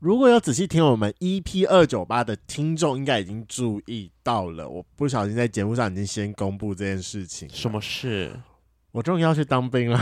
如果有仔细听我们 EP 二九八的听众，应该已经注意到了，我不小心在节目上已经先公布这件事情。什么事？我终于要去当兵了，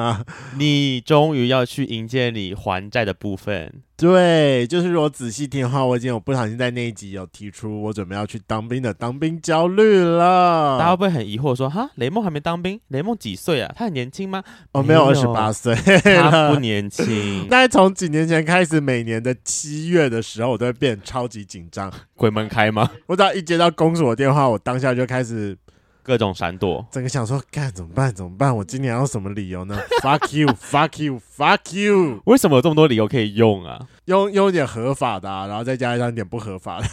你终于要去迎接你还债的部分。对，就是如果仔细听的话，我已经有不小心在那一集有提出我准备要去当兵的当兵焦虑了。大家会不会很疑惑说，哈，雷梦还没当兵？雷梦几岁啊？他很年轻吗？哦，没有，二十八岁，他不年轻。但是从几年前开始，每年的七月的时候，我都会变超级紧张。鬼门开吗？我只要一接到公所的电话，我当下就开始。各种闪躲，整个想说，干怎么办？怎么办？我今年要什么理由呢？Fuck you！Fuck you！Fuck you！为什么有这么多理由可以用啊？用用一点合法的，啊，然后再加上一点不合法的。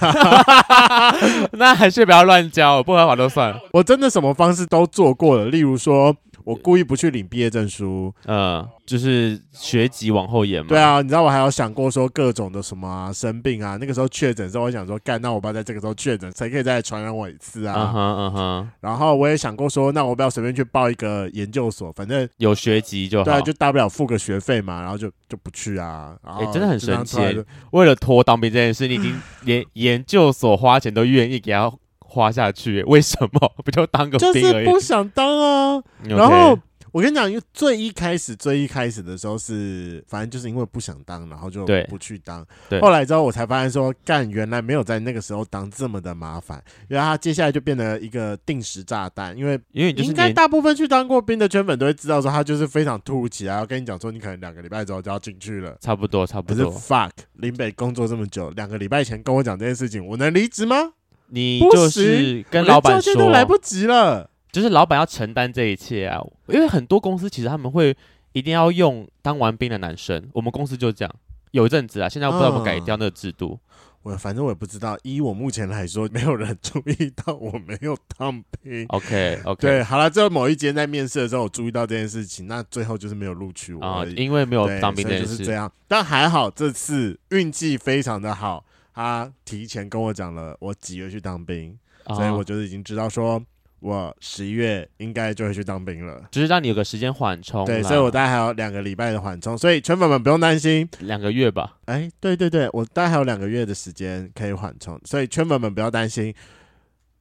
那还是不要乱交，不合法都算。我真的什么方式都做过了，例如说。我故意不去领毕业证书，嗯，就是学籍往后延嘛。对啊，你知道我还有想过说各种的什么、啊、生病啊，那个时候确诊之后，我想说干，那我不要在这个时候确诊，谁可以再传染我一次啊？嗯哼嗯哼。然后我也想过说，那我不要随便去报一个研究所，反正有学籍就好，对，就大不了付个学费嘛，然后就就不去啊。哎、欸，真的很神奇，为了拖当兵这件事，你已经连研究所花钱都愿意给他。花下去，为什么 不就当个兵？就是不想当啊。然后我跟你讲，因为最一开始、最一开始的时候是，反正就是因为不想当，然后就不去当。后来之后我才发现说，干，原来没有在那个时候当这么的麻烦。因为他接下来就变得一个定时炸弹，因为因为应该大部分去当过兵的圈粉都会知道说，他就是非常突如其来，要跟你讲说，你可能两个礼拜之后就要进去了。差不多，差不多。不是 fuck，林北工作这么久，两个礼拜前跟我讲这件事情，我能离职吗？你就是跟老板说，都来不及了。就是老板要承担这一切啊，因为很多公司其实他们会一定要用当完兵的男生，我们公司就这样，有一阵子啊，现在我不知道怎么改掉那个制度。嗯、我反正我也不知道，依我目前来说，没有人注意到我没有当兵。OK OK，对，好了，最后某一间在面试的时候，我注意到这件事情，那最后就是没有录取我因为没有当兵这件事，就是这样。但还好这次运气非常的好。他提前跟我讲了我几月去当兵，哦、所以我就已经知道说，我十一月应该就会去当兵了，只是让你有个时间缓冲。对，所以我大概还有两个礼拜的缓冲，所以圈粉们不用担心，两个月吧？哎、欸，对对对，我大概还有两个月的时间可以缓冲，所以圈粉们不要担心，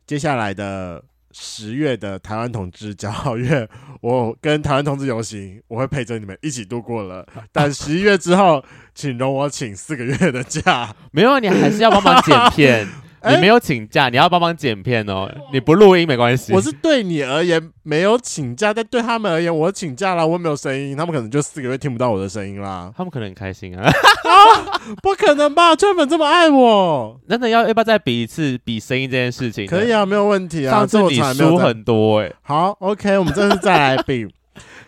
接下来的。十月的台湾同志骄傲月，我跟台湾同志游行，我会陪着你们一起度过了。但十一月之后，请容我请四个月的假。没有，你还是要帮忙剪片。你没有请假，欸、你要帮忙剪片哦。你不录音没关系。我是对你而言没有请假，但对他们而言，我请假了，我没有声音，他们可能就四个月听不到我的声音啦。他们可能很开心啊。啊，不可能吧？圈粉这么爱我，真的要要不要再比一次比声音这件事情？可以啊，没有问题啊。上次你输很多哎、欸。好，OK，我们这次再来比。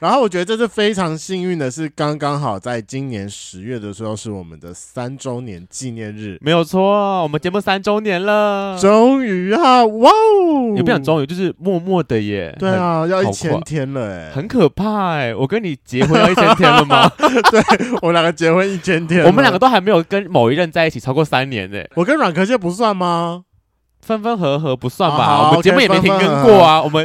然后我觉得这是非常幸运的，是刚刚好在今年十月的时候是我们的三周年纪念日，没有错，我们节目三周年了，终于啊，哇哦！也不想终于，就是默默的耶。对啊，要一千天了哎，很可怕哎！我跟你结婚要一千天了吗？对，我们两个结婚一千天，我们两个都还没有跟某一任在一起超过三年呢。我跟阮壳蟹不算吗？分分合合不算吧，啊、我们节目也没停更过啊。我们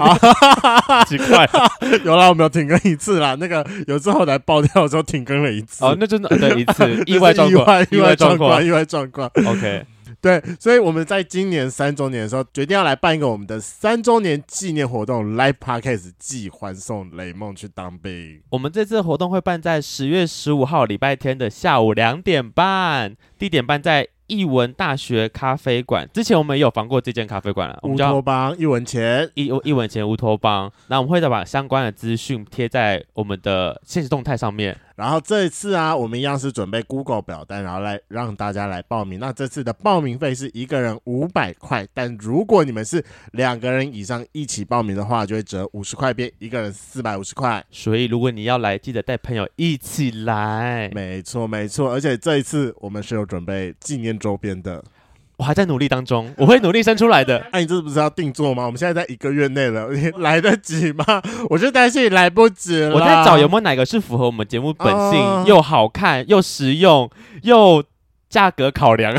奇怪，有啦，我们有停更一次啦。那个有之后来爆掉的时候停更了一次。哦，那真的对一次 意外状况，意外状况，意外状况。OK，对，所以我们在今年三周年的时候，决定要来办一个我们的三周年纪念活动，Live Podcast 暨欢送雷梦去当兵。我们这次活动会办在十月十五号礼拜天的下午两点半，地点办在。艺文大学咖啡馆，之前我们也有访过这间咖啡馆了。乌托邦一文前，艺艺文前乌托邦。那我们会再把相关的资讯贴在我们的现实动态上面。然后这一次啊，我们一样是准备 Google 表单，然后来让大家来报名。那这次的报名费是一个人五百块，但如果你们是两个人以上一起报名的话，就会折五十块，变一个人四百五十块。所以如果你要来，记得带朋友一起来。没错，没错。而且这一次我们是有准备纪念周边的。我还在努力当中，我会努力生出来的。那、啊，你这不是要定做吗？我们现在在一个月内了，你 来得及吗？我就担心你来不及了。我在找有没有哪个是符合我们节目本性，啊、又好看又实用又价格考量。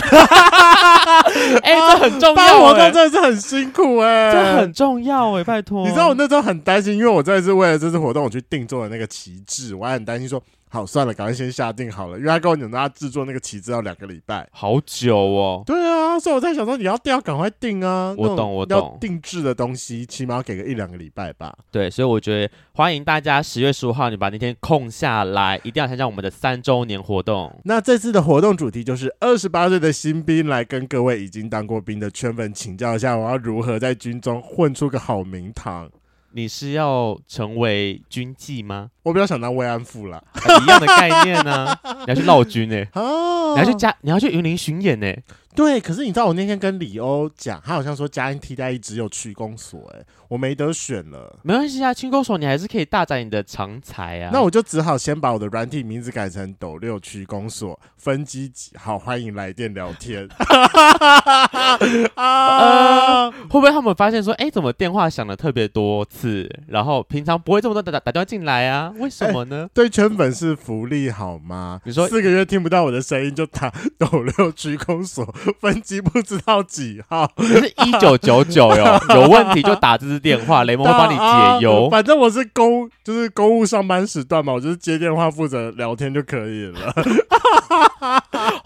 哎、欸，这很重要、欸。办活动真的是很辛苦哎、欸，这很重要哎、欸，拜托。你知道我那时候很担心，因为我真的是为了这次活动，我去定做的那个旗帜，我还很担心说。好，算了，赶快先下定好了，因为他跟我讲，他制作那个旗子要两个礼拜，好久哦。对啊，所以我在想说，你要定，要赶快定啊。我懂，我懂。要定制的东西，起码要给个一两个礼拜吧。对，所以我觉得欢迎大家十月十五号，你把那天空下来，一定要参加我们的三周年活动。那这次的活动主题就是二十八岁的新兵来跟各位已经当过兵的圈粉请教一下，我要如何在军中混出个好名堂。你是要成为军妓吗？我比较想当慰安妇啦，啊，一样的概念呢，啊。你要去闹军哎，哦，你要去加，你要去云林巡演呢。对，可是你知道我那天跟李欧讲，他好像说家庭替代役只有区公所，哎，我没得选了。没关系啊，区公所你还是可以大展你的长才啊。那我就只好先把我的软体名字改成斗六区公所分机几号，欢迎来电聊天。呃，会不会他们发现说，哎，怎么电话响了特别多次，然后平常不会这么多打打打电话进来啊？为什么呢？对圈粉是福利好吗？你说四个月听不到我的声音就打斗六区公所。分机不知道几号，是一九九九哟。有问题就打这支电话，雷蒙会帮你解忧、啊。反正我是公，就是公务上班时段嘛，我就是接电话负责聊天就可以了。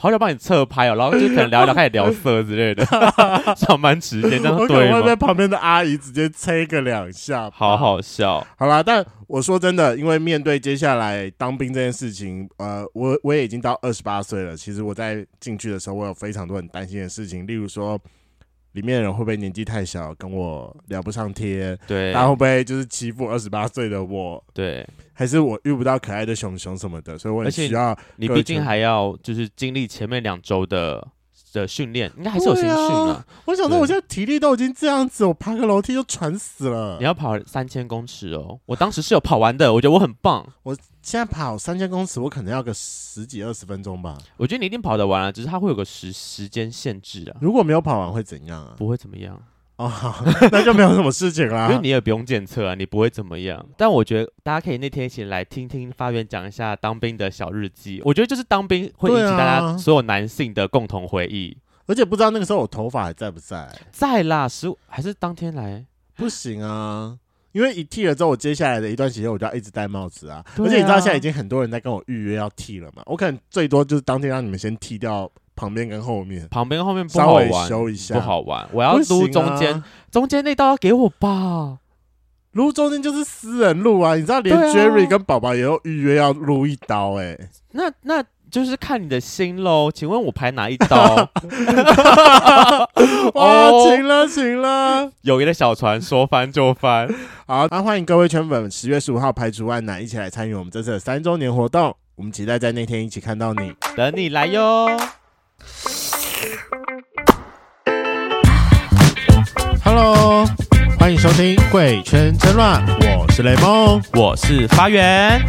好想帮你侧拍哦，然后就可能聊一聊，开始聊色之类的。上班时间这样对吗？会被旁边的阿姨直接催个两下，好好笑。好啦，但我说真的，因为面对接下来当兵这件事情，呃，我我也已经到二十八岁了。其实我在进去的时候，我有非常多很担心的事情，例如说。里面的人会不会年纪太小，跟我聊不上天？对，他会不会就是欺负二十八岁的我？对，还是我遇不到可爱的熊熊什么的？所以我很需要。你毕竟还要就是经历前面两周的的训练，应该还是有新训啊。我想说，我现在体力都已经这样子，我爬个楼梯就喘死了。你要跑三千公尺哦，我当时是有跑完的，我觉得我很棒。我。现在跑三千公尺，我可能要个十几二十分钟吧。我觉得你一定跑得完啊，只是它会有个时时间限制啊。如果没有跑完会怎样啊？不会怎么样哦，好，那就没有什么事情啦。因为你也不用检测啊，你不会怎么样。但我觉得大家可以那天一起来听听发源讲一下当兵的小日记。我觉得就是当兵会引起大家所有男性的共同回忆。而且不知道那个时候我头发还在不在？在啦，十五还是当天来？不行啊。因为一剃了之后，我接下来的一段时间我就要一直戴帽子啊。而且你知道现在已经很多人在跟我预约要剃了嘛？我可能最多就是当天让你们先剃掉旁边跟后面，旁边跟后面不好玩，稍微修一下，不好玩。我要撸中间，啊、中间那刀要给我吧。撸中间就是私人路啊，你知道连 Jerry 跟宝宝也有预约要撸一刀哎、欸。那那。就是看你的心喽，请问我排哪一刀？哇，行了，行了！友谊的小船说翻就翻。好，那欢迎各位圈粉，十月十五号排除万难，一起来参与我们这次的三周年活动。我们期待在那天一起看到你，等你来哟。Hello，欢迎收听《贵圈真乱》，我是雷梦，我是发源。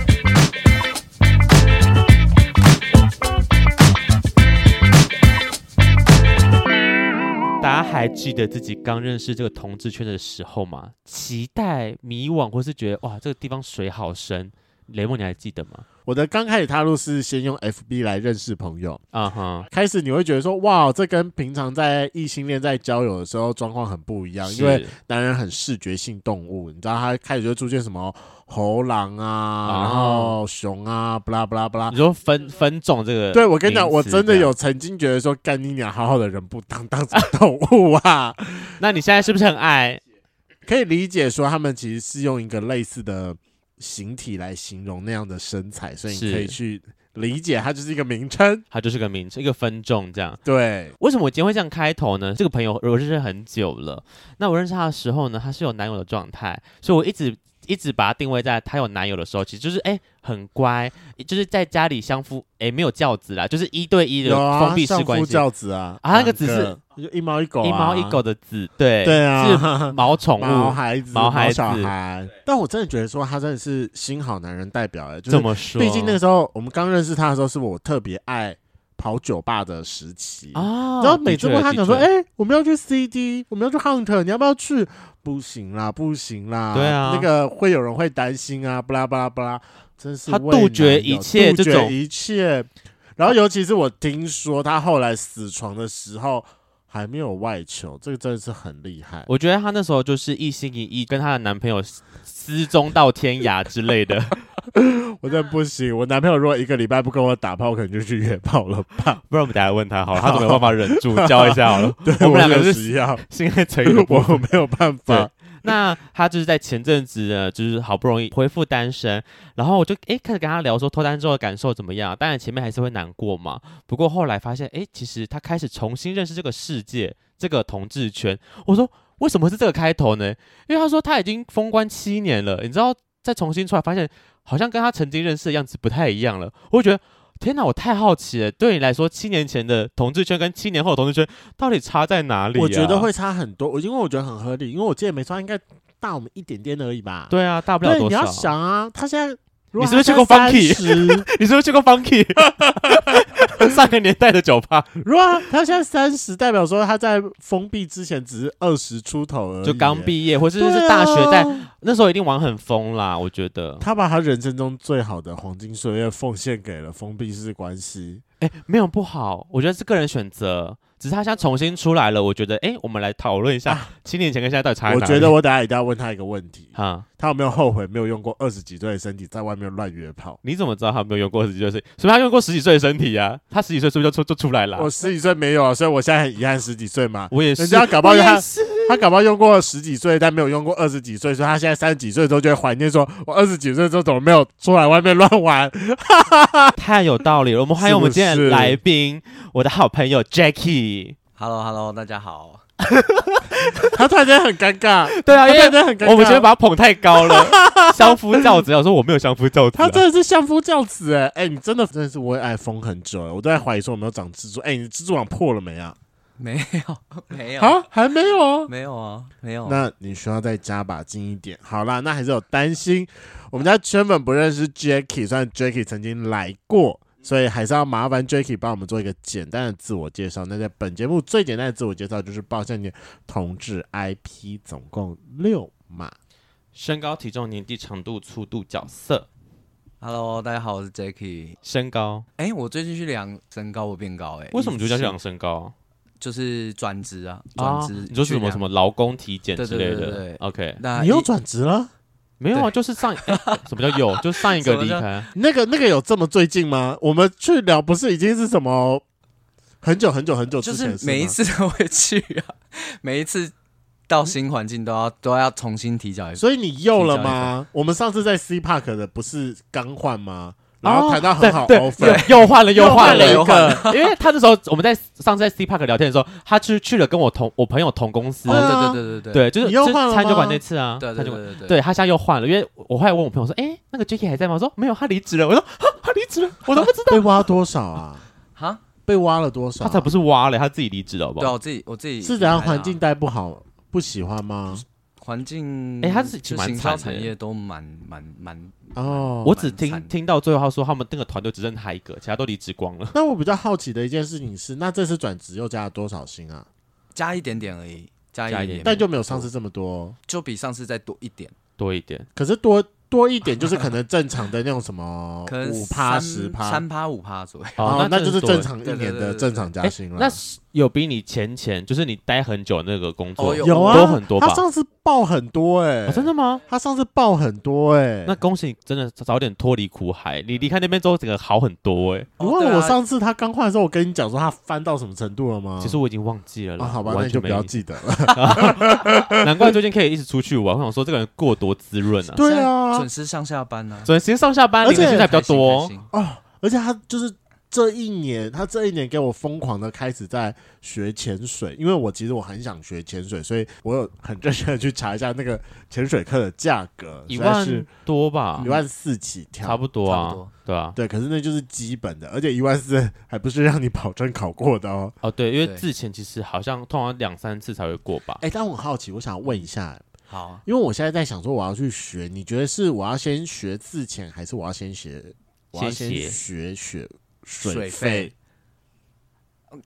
大家还记得自己刚认识这个同志圈的时候吗？期待、迷惘，或是觉得哇，这个地方水好深？雷梦，你还记得吗？我的刚开始踏入是先用 FB 来认识朋友，啊哈、uh，huh、开始你会觉得说，哇，这跟平常在异性恋在交友的时候状况很不一样，因为男人很视觉性动物，你知道他开始就会出现什么猴狼啊，uh 然后熊啊，不拉不拉不拉，你说分分种这个？对，我跟你讲，我真的有曾经觉得说，干你俩好好的人不当，当成动物啊？那你现在是不是很爱？可以理解说，他们其实是用一个类似的。形体来形容那样的身材，所以你可以去理解，它就是一个名称，它就是个名称，一个分众这样。对，为什么我今天会这样开头呢？这个朋友我认识很久了，那我认识他的时候呢，他是有男友的状态，所以我一直。一直把他定位在她有男友的时候，其实就是哎、欸、很乖，就是在家里相夫哎、欸、没有教子啦，就是一对一的封闭式关教子啊，啊那个子是一猫一狗、啊，一猫一狗的子，对对啊，是毛宠物、毛孩子、毛孩子。小孩。但我真的觉得说他真的是新好男人代表哎，这么说，毕竟那个时候我们刚认识他的时候，是我特别爱跑酒吧的时期啊。然后每次问他讲说，哎、欸，我们要去 CD，我们要去 Hunt，你要不要去？不行啦，不行啦！对啊，那个会有人会担心啊，巴拉巴拉巴拉，真是他杜绝一切，杜绝一切。然后，尤其是我听说他后来死床的时候还没有外求，这个真的是很厉害。我觉得她那时候就是一心一意跟她的男朋友失踪到天涯之类的。我真的不行。我男朋友如果一个礼拜不跟我打炮，我可能就去约炮了吧？不然我们等下问他好了，他都没有办法忍住，教一下好了。对我们两个是要，现在成语我没有办法。那他就是在前阵子呢，就是好不容易恢复单身，然后我就诶开始跟他聊说脱单之后的感受怎么样？当然前面还是会难过嘛。不过后来发现，诶，其实他开始重新认识这个世界，这个同志圈。我说为什么是这个开头呢？因为他说他已经封关七年了，你知道再重新出来，发现好像跟他曾经认识的样子不太一样了。我就觉得。天哪，我太好奇了。对你来说，七年前的同志圈跟七年后的同志圈到底差在哪里啊？我觉得会差很多，因为我觉得很合理，因为我记得没错，应该大我们一点点而已吧。对啊，大不了多少。你要想啊，他现在。你是不是去过 Funky？你是不是去过 Funky？上个年代的酒吧。如果他现在三十，代表说他在封闭之前只是二十出头而已，就刚毕业，或者是大学在、啊、那时候一定玩很疯啦。我觉得他把他人生中最好的黄金岁月奉献给了封闭式关系。哎、欸，没有不好，我觉得是个人选择。只是他现在重新出来了，我觉得，哎、欸，我们来讨论一下七年前跟现在到底差在哪里？我觉得我等下一定要问他一个问题，哈，他有没有后悔没有用过二十几岁的身体在外面乱约炮？你怎么知道他没有用过二十几岁身体？所以他用过十几岁的身体呀、啊？他十几岁是不是就出就出来了？我十几岁没有啊，所以我现在很遗憾十几岁嘛。我也是，人家搞不好他他搞不好用过十几岁，但没有用过二十几岁，所以他现在三十几岁的时候就会怀念说，我二十几岁的时候怎么没有出来外面乱玩？太有道理了。我们欢迎我们今天的来宾，我的好朋友 Jackie。Hello，Hello，hello, 大家好。他突然间很尴尬，对啊，因为很尴尬。我们觉得把他捧太高了，相夫教子。我说我没有相夫教子、啊，他真的是相夫教子哎哎，你真的真的是为爱疯很久了，我都在怀疑说我没有长蜘蛛。哎，你蜘蛛网破了没啊？没有，没有啊，还没有啊，没有啊，没有。那你需要再加把劲一点。好啦，那还是有担心。我们家圈粉不认识 Jackie，虽然 Jackie 曾经来过。所以还是要麻烦 Jackie 帮我们做一个简单的自我介绍。那在本节目最简单的自我介绍就是报一下你的同志 IP，总共六码：身高、体重、年纪、长度、粗度、角色。Hello，大家好，我是 Jackie。身高？哎、欸，我最近去量身高，我变高哎、欸。为什么就去量身高？就是转职啊，转职、啊。你说是什么什么劳工体检之类的？对对对对对 OK，那你又转职了？没有啊，就是上、欸、什么叫有？就上一个离开。那个那个有这么最近吗？我们去聊不是已经是什么很久很久很久之前？就是每一次都会去啊，每一次到新环境都要都要重新提交一次。所以你又了吗？我们上次在 C Park 的不是刚换吗？然后谈到很好 offer，又换了又换了一个，因为他那时候我们在上次在 C Park 聊天的时候，他去去了跟我同我朋友同公司，对对对对对对，就是又换了餐酒馆那次啊，对对对对，对他现在又换了，因为我后来问我朋友说，哎，那个 Jackie 还在吗？我说没有，他离职了。我说他离职了，我都不知道。被挖多少啊？哈？被挖了多少？他才不是挖了，他自己离职了，好不好？对，我自己我自己是怎样环境待不好，不喜欢吗？环境哎，他是行销产业都蛮蛮蛮。哦，我只听听到最后他说他们那个团队只剩他一个，其他都离职光了。那我比较好奇的一件事情是，那这次转职又加了多少薪啊？加一点点而已，加一点点，但就没有上次这么多，就比上次再多一点，多一点。可是多。多一点就是可能正常的那种什么 五趴十趴三趴五趴左右哦，那就是正常一年的正常加薪了。那有比你前前就是你待很久那个工作有啊，多很多吧？他上次报很多哎，真的吗？他上次报很多哎，那恭喜你，真的早点脱离苦海。你离开那边之后，整个好很多哎。你忘了我上次他刚换的时候，我跟你讲说他翻到什么程度了吗？其实我已经忘记了。好吧，那就不要记得了。难怪最近可以一直出去玩。我想说这个人过多滋润啊。对啊，准时上下班。准时上下班，而且现在比较多哦。而且他就是这一年，他这一年给我疯狂的开始在学潜水，因为我其实我很想学潜水，所以我有很认真的去查一下那个潜水课的价格，一万多吧，一万四起跳，差不多啊，对啊，对。可是那就是基本的，而且一万四还不是让你保证考过的哦。哦，对，因为自潜其实好像通常两三次才会过吧。哎，但我很好奇，我想问一下。好，因为我现在在想说，我要去学，你觉得是我要先学自潜，还是我要先学？我要先学学水费。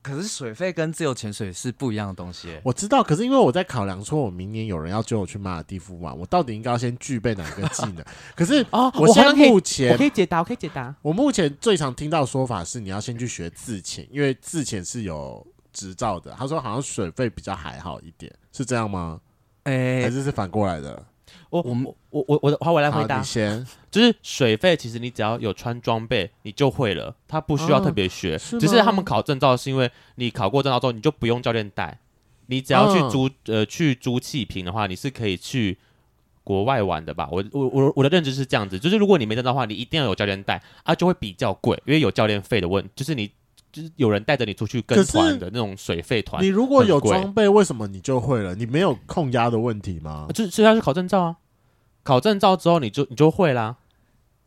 可是水费跟自由潜水是不一样的东西。我知道，可是因为我在考量说，我明年有人要揪我去马尔蒂夫玩，我到底应该要先具备哪个技能？可是哦，我现在目前我可以解答，我可以解答。我目前最常听到的说法是，你要先去学自潜，因为自潜是有执照的。他说好像水费比较还好一点，是这样吗？哎，还是是反过来的？我我们我我我我的话我来回答你，先。就是水费，其实你只要有穿装备，你就会了，他不需要特别学。只是他们考证照是因为你考过证照之后，你就不用教练带，你只要去嗯租、呃去租气瓶的话，你是可以去国外玩的吧？我我我我的认知是这样子，就是如果你没证照的话，你一定要有教练带啊，就会比较贵，因为有教练费的问，就是你就是有人带着你出去跟团的那种水费团你，如果有装备，为什么你就会了？你没有控压的问题吗？就是要去考证照啊。考证照之后，你就你就会啦。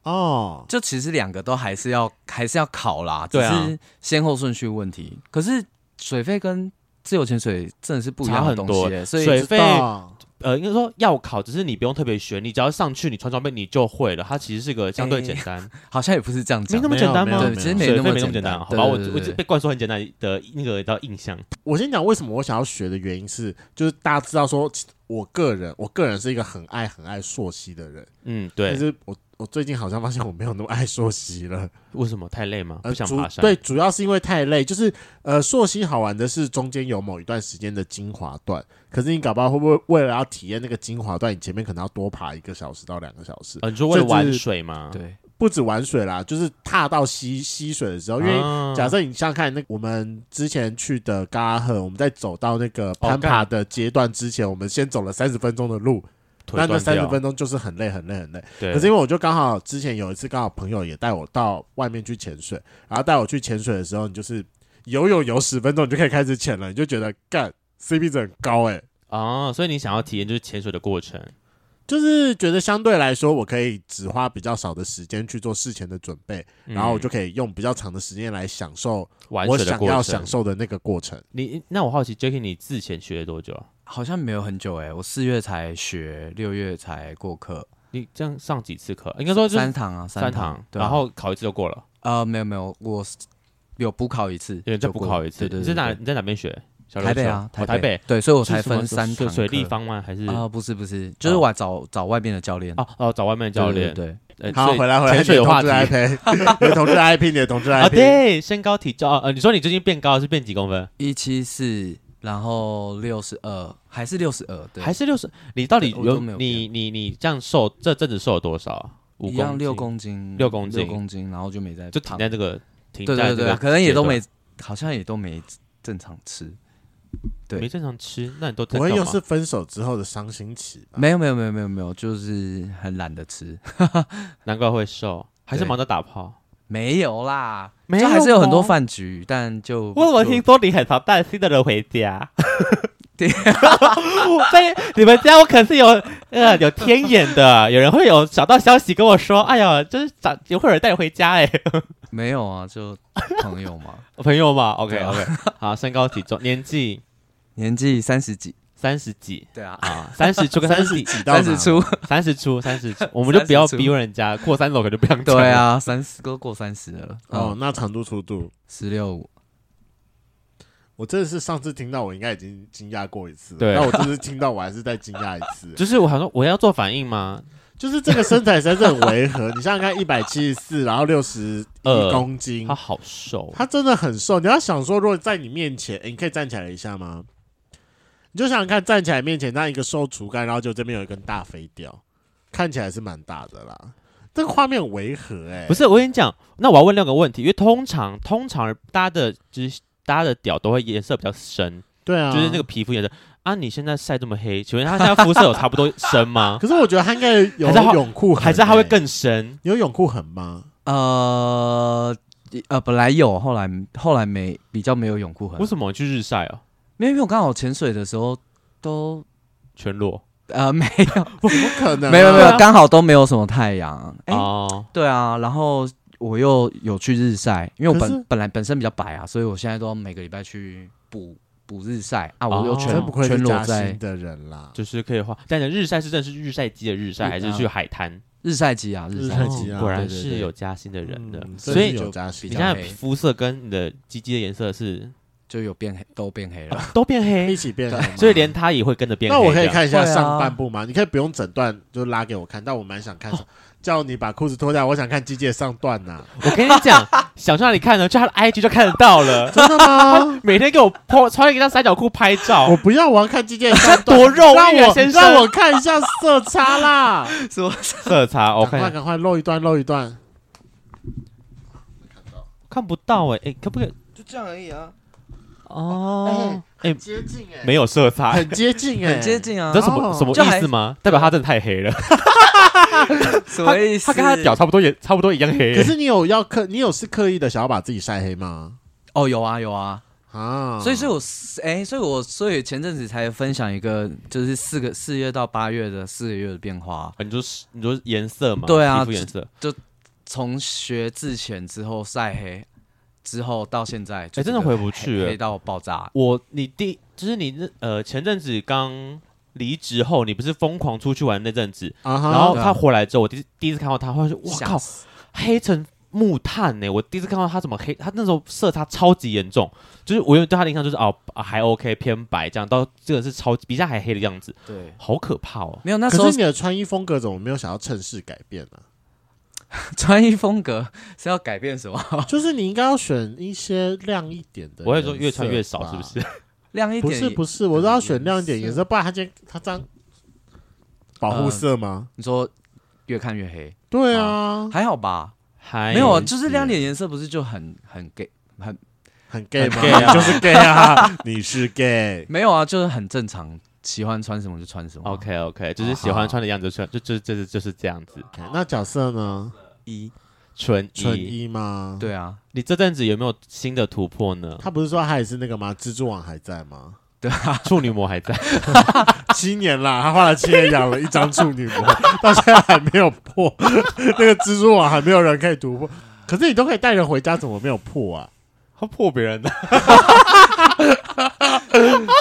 哦，就其实两个都还是要还是要考啦，只是先后顺序问题。可是水费跟自由潜水真的是不一样的东西耶，所以水知道呃，应该说要考，只是你不用特别学，你只要上去，你穿装备你就会了。它其实是个相对简单，好像也不是这样讲没那。么简单吗？对，其实没水那么简单，好吧？我我被灌输很简单的那个叫印象。我先讲为什么我想要学的原因是，就是大家知道说，我个人我个人是一个很爱很爱朔溪的人，嗯，对，就，是我我最近好像发现我没有那么爱溯溪了。为什么太累吗？呃，不想爬山？对，主要是因为太累。就是呃，溯溪好玩的是中间有某一段时间的精华段，可是你搞不好会不会为了要体验那个精华段，你前面可能要多爬一个小时到两个小时？呃，你说为了玩水吗？，对，不止玩水啦，就是踏到溪溪水的时候，因为啊假设你想想看，那我们之前去的嘎拉赫，我们在走到那个哦攀爬的阶段之前，我们先走了三十分钟的路，腿那那三十分钟就是很累很累很累。对，可是因为我就刚好之前有一次刚好朋友也带我到外面去潜水，然后带我去潜水的时候，你就是游泳游十分钟，你就可以开始潜了，你就觉得干 CP 值很高诶、啊，所以你想要体验就是潜水的过程。就是觉得相对来说，我可以只花比较少的时间去做事前的准备，然后我就嗯可以用比较长的时间来享受玩我想要水的过程享受的那个过程。你那我好奇，Jacky，你之前学了多久啊？好像没有很久哎，我四月才学，六月才过课，你这样上几次课？应该说就是三堂啊，三堂堂，，对啊然后考一次就过了，呃没有没有，我有补考一次，有人再就过补考一次。对对对，对你在哪你在哪边学？小台北啊，台台北，对，所以我才分三堂水水立方吗？还是？啊，不是不是，就是我找找外面的教练，哦哦，找外面的教练。对对。对，好，回来回来，潜水有话题。你的同志 IP，你的同志 IP，你的同志啊，IP，对，身高体重啊，呃，你说你最近变高是变几公分？一七四，然后六十二，还是六十二，对，还是六十？你到底有你你你这样瘦，这阵子瘦了多少？啊？五公斤。一样六公斤，六公斤。六公斤，然后就没在就胖停在这个停对对对，在这个阶段，可能也都没，好像也都没正常吃，对没正常吃，那你都在不会？又是分手之后的伤心期吧？没有没有没有没有没有，就是很懒得吃，难怪会瘦，还是忙着打炮？没有啦，没有就还是有很多饭局，但就我我就听说你很常带新的人回家。对。在 你们家，我可是有呃有天眼的，有人会有找到消息跟我说，哎呀，就是找有会有人带你回家哎，没有啊，就朋友嘛，朋友嘛，OK OK，好，身高体重年纪？年纪三十几，三十几。对啊，啊，三十出跟三十几。三十出，三十出三十出，我们就不要逼问人家过三楼，可就不想讲。对，啊，三十都过三十了，哦哦，，那长度粗度，十六五，我真的是上次听到，我应该已经惊讶过一次了。对那我这次听到，我还是再惊讶一次。就是我想说我要做反应吗？就是这个身材实在是很违和。你想想看，一百七十四，然后六十一呃公斤他，好瘦，他真的很瘦。你要想说，如果在你面前，诶你可以站起来一下吗？你就想想看，站起来面前那一个瘦竹竿，然后就这边有一根大飞镖，看起来是蛮大的啦。这个画面违和、欸，哎，不是，我跟你讲，那我要问两个问题，因为通常通常大家的就是大家的屌都会颜色比较深，对啊，就是那个皮肤颜色啊。你现在晒这么黑，请问他现在肤色有差不多深吗？可是我觉得他应该有还是他泳裤痕、还是他会欸更深？你有泳裤痕吗？呃呃，本来有，后来后来没，比较没有泳裤痕为，什么你去日晒哦？没有，因为我刚好潜水的时候都全裸呃没有，怎么可能啊、没有没有刚好都没有什么太阳，哎、哦，对啊，然后我又有去日晒，因为我本本来本身比较白啊，所以我现在都要每个礼拜去补补日晒啊，哦我又全、全裸在的人啦。就是可以画。但你的日晒是真的是日晒机的日晒，还是去海滩？日晒机啊，日日晒机啊哦果然是有加薪的人的嗯，所以你现在肤色跟你的鸡鸡的颜色是就有变黑，都变黑了。都变黑 一，起变黑，所以连他也会跟着变黑。那我可以看一下上半部吗？你可以不用整段就拉给我看，但我蛮想看，叫你把裤子脱掉，我想看机械上段呐。我跟你讲，想去哪里看呢？就他的 IG 就看得到了。真的吗？每天给我 po 穿一条三角裤拍照，我不要，我要看肌腱他多肉让我欲啊先生让我看一下色差啦！什么色差，我赶快看赶快露一段露一段。看不到哎、欸、哎、可不可以？就这样而已啊，哦，哎、接近哎没有色差，很接近哎，很接。近啊你知。道什么、哦什么就还意思吗？代表他真的太黑了，什么意思？他跟他的屌差不多也差不多一样黑、可是你有要刻，你有是刻意的想要把自己晒黑吗？哦，有啊有啊。啊，所以，所以我哎、所以我所以前阵子才分享一个，就是四个四月到八月的四个月的变化。你说你说颜色嘛？对啊皮肤颜色。就从学之前之后晒黑，之后到现在，哎哎真的回不去了黑到爆炸。我你第就是你那呃前阵子刚离职后，你不是疯狂出去玩那阵子，然后他回来之后，我第第一次看到他，忽然说哇靠，黑成木炭呢、我第一次看到他怎么黑，他那时候色差超级严重，就是我原对他的印象就是哦、啊还 OK 偏白这样，到这个是超比他还黑的样子，对，好可怕哦。没有那时候可是你的穿衣风格怎么没有想要趁势改变呢？穿衣风格是要改变什么？就是你应该要选一些亮一点的。我会说越穿越少是不？是？亮一点不是不是，我都要选亮一点颜色，不然他今天他这样保护色吗？你说越看越黑，对啊，还好吧？还没有啊，就是亮点颜色不是就很很 gay 很很 gay 吗？gay 啊 就是 gay 啊，你是 gay。没有啊，就是很正常，喜欢穿什么就穿什么。OK OK，就是喜欢穿的样子就穿，就就就是就是这样子。OK，那角色呢？一纯纯一，一吗？，对啊，你这阵子有没有新的突破呢？他不是说他也是那个吗？蜘蛛网还在吗？对啊处女膜还在，七年啦，他花了七年养了一张处女膜，到现在还没有破，那个蜘蛛网还没有人可以突破。可是你都可以带人回家，怎么没有破啊？他破别人的。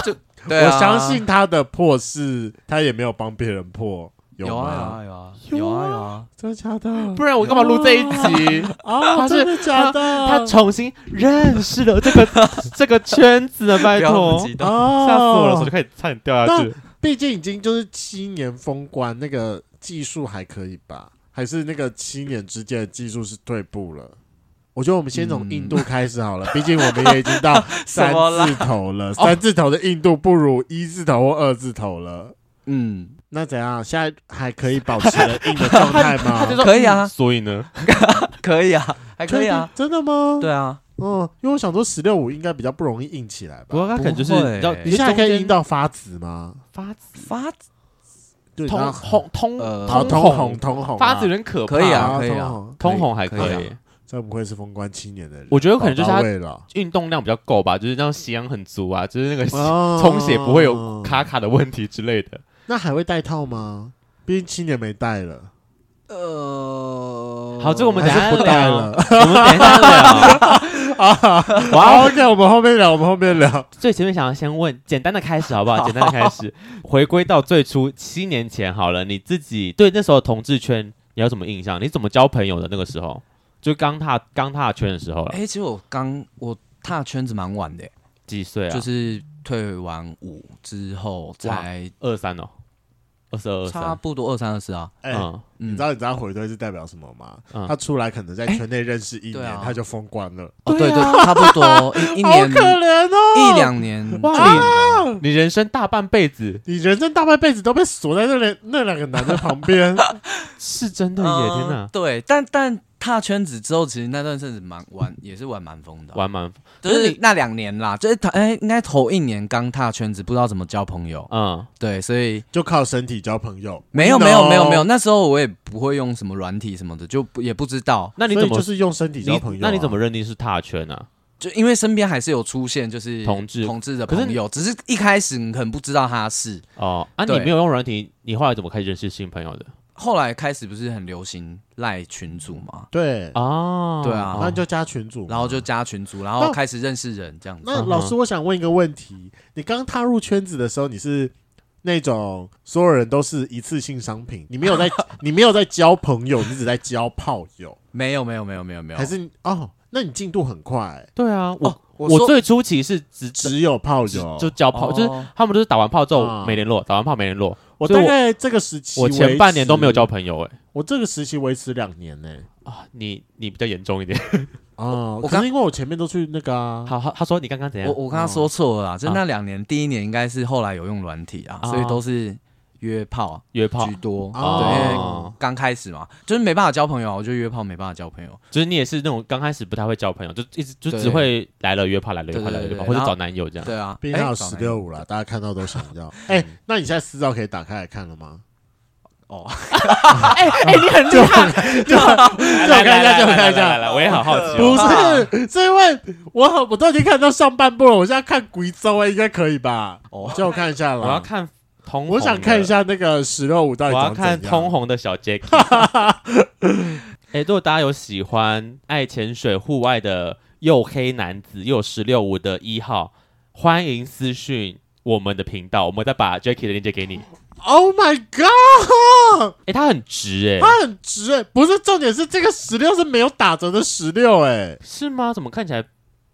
就啊我相信他的破是，他也没有帮别人破，吗？有啊有啊有啊有啊有啊，真的假的？不然我干嘛录这一集？啊，他真的假的？他重新认识了这个 这个圈子的，拜托吓死我了，手就开始差点掉下去。毕竟已经就是七年封关，那个技术还可以吧？还是那个七年之间的技术是退步了？我觉得我们先从印度开始好了，毕、竟我们也已经到 三字头了，三字头的印度不如一字头或二字头了。嗯，那怎样？现在还可以保持了硬的状态吗？他就说可以啊嗯所以呢，可以啊，还可以啊，真的吗？对啊，嗯，因为我想说十六五应该比较不容易硬起来吧？不过他可能就是你知道，你现在可以硬到到发紫吗？发紫、发紫，通红、通通红红、通红啊，发紫有点可怕。可以啊可以啊通红通红还可以。这不愧是封关七年的人，我觉得可能就是他运动量比较够吧，就是让血氧很足啊，就是那个哦 充血不会有卡卡的问题之类的。那还会戴套吗？毕竟七年没戴了，呃，好，这个我们等一下不戴聊了。我们等一下聊。好，OK，我们后面聊，我们后面聊。最前面想要先问简单的开始好不好？简单的开始，回归到最初七年前好了，你自己对那时候同志圈你有什么印象？你怎么交朋友的？那个时候就刚踏刚踏圈的时候了，哎，其实我刚我踏圈子蛮晚的，几岁啊？就是退完伍之后才二三哦，二十二差。不多二三二四啊，哎、你知，道你知道回推是代表什么吗？嗯他出来可能在圈内认识一年，他就封关了，哦对对差不多一 一好年可怜哦！一两年哇就你人生大半辈子你人生大半辈子都被锁在那两那两个男的旁边，是真的耶！呃天哪，对，但但踏圈子之后，其实那段日子蛮玩，也是玩蛮疯的啊，玩蛮就是那两年啦，就是他哎，应该头一年刚踏圈子，不知道怎么交朋友，嗯，对，所以就靠身体交朋友。没有没有没有没有，那时候我也不会用什么软体什么的，就不也不知道，那你怎么就是用身体交朋友啊、那你怎么认定是踏圈啊？就因为身边还是有出现就是同志。同志的朋友，只是一开始你可能不知道他是，哦，啊，你没有用软体，你后来怎么开始认识新朋友的？后来开始不是很流行赖群主嘛，对？哦，对啊那就加群主，然后就加群主，然后那开始认识人这样子。那老师，我想问一个问题：你刚踏入圈子的时候，你是那种所有人都是一次性商品，你没有在 你没有在交朋友，你只在交炮友，没有没有没有没有没有，还是哦？那你进度很快、对啊，我哦我我最初期是只只有炮友。就交炮，哦就是他们都是打完炮之后啊没联络，打完炮没联络。我大概这个时期，我前半年都没有交，朋友，哎，我这个时期维持两年呢、啊，你你比较严重一点。啊，我刚因为我前面都去那个啊，好好，他说你刚刚怎样？我我刚刚说错了啦，就啊。那两年，第一年应该是后来有用软体啊，哦所以都是约炮约炮居多。哦对，因为刚开始嘛，就是没办法交朋友啊，我就约炮没办法交朋友。就是你也是那种刚开始不太会交朋友，就一直就对只会来了约炮，来了约炮，对对来了约炮，对然后或者找男友这样。对啊，毕竟他有哎十六五了，大家看到都想要。哎，那你现在私照可以打开来看了吗？哦，哎哎，你很厉害，就就我看一下，就我看一下。来来，我也好好奇不哦。是，是因为我很我都已经看到上半部了，我现在看贵州哎，应该可以吧？哦就我看一下了。我要看通，我想看一，下那个十六五到我底长怎要看通样。红的小 Jacky。哎，如果大家有喜欢爱潜水户外的又黑男子又十六五的一号，欢迎私讯我们的频道，我们再把 Jacky 的链接给你。Oh my god！哎，他很直哎，它很直哎，不是重点是这个十六是没有打折的十六哎，是吗？怎么看起来？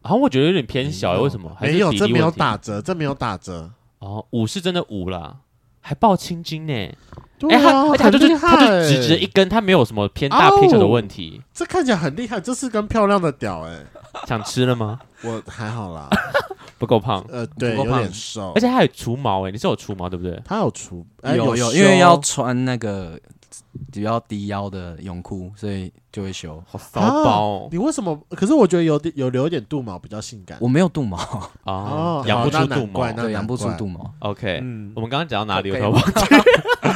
好像我觉得有点偏小哎，为什么？没有，这没有打折，这没有打折。哦，五是真的五啦，还抱青筋呢。对哎、他他就是很厉他就直直的一根，他没有什么偏大偏小的问题。这看起来很厉害，这是根漂亮的屌哎，想吃了吗？我还好啦，不够胖，呃，对，有不够胖点瘦而，且他还有除毛哎、你是有除毛对不对？他有除，哎有有，修因为要穿那个比较低腰的泳裤，所以就会修。好骚包哦，你为什么？可是我觉得有点有留一点肚毛比较性感。我没有肚毛，哦养不出肚毛。对，养不出肚毛。OK，、嗯我们刚刚讲到哪里？我都忘记。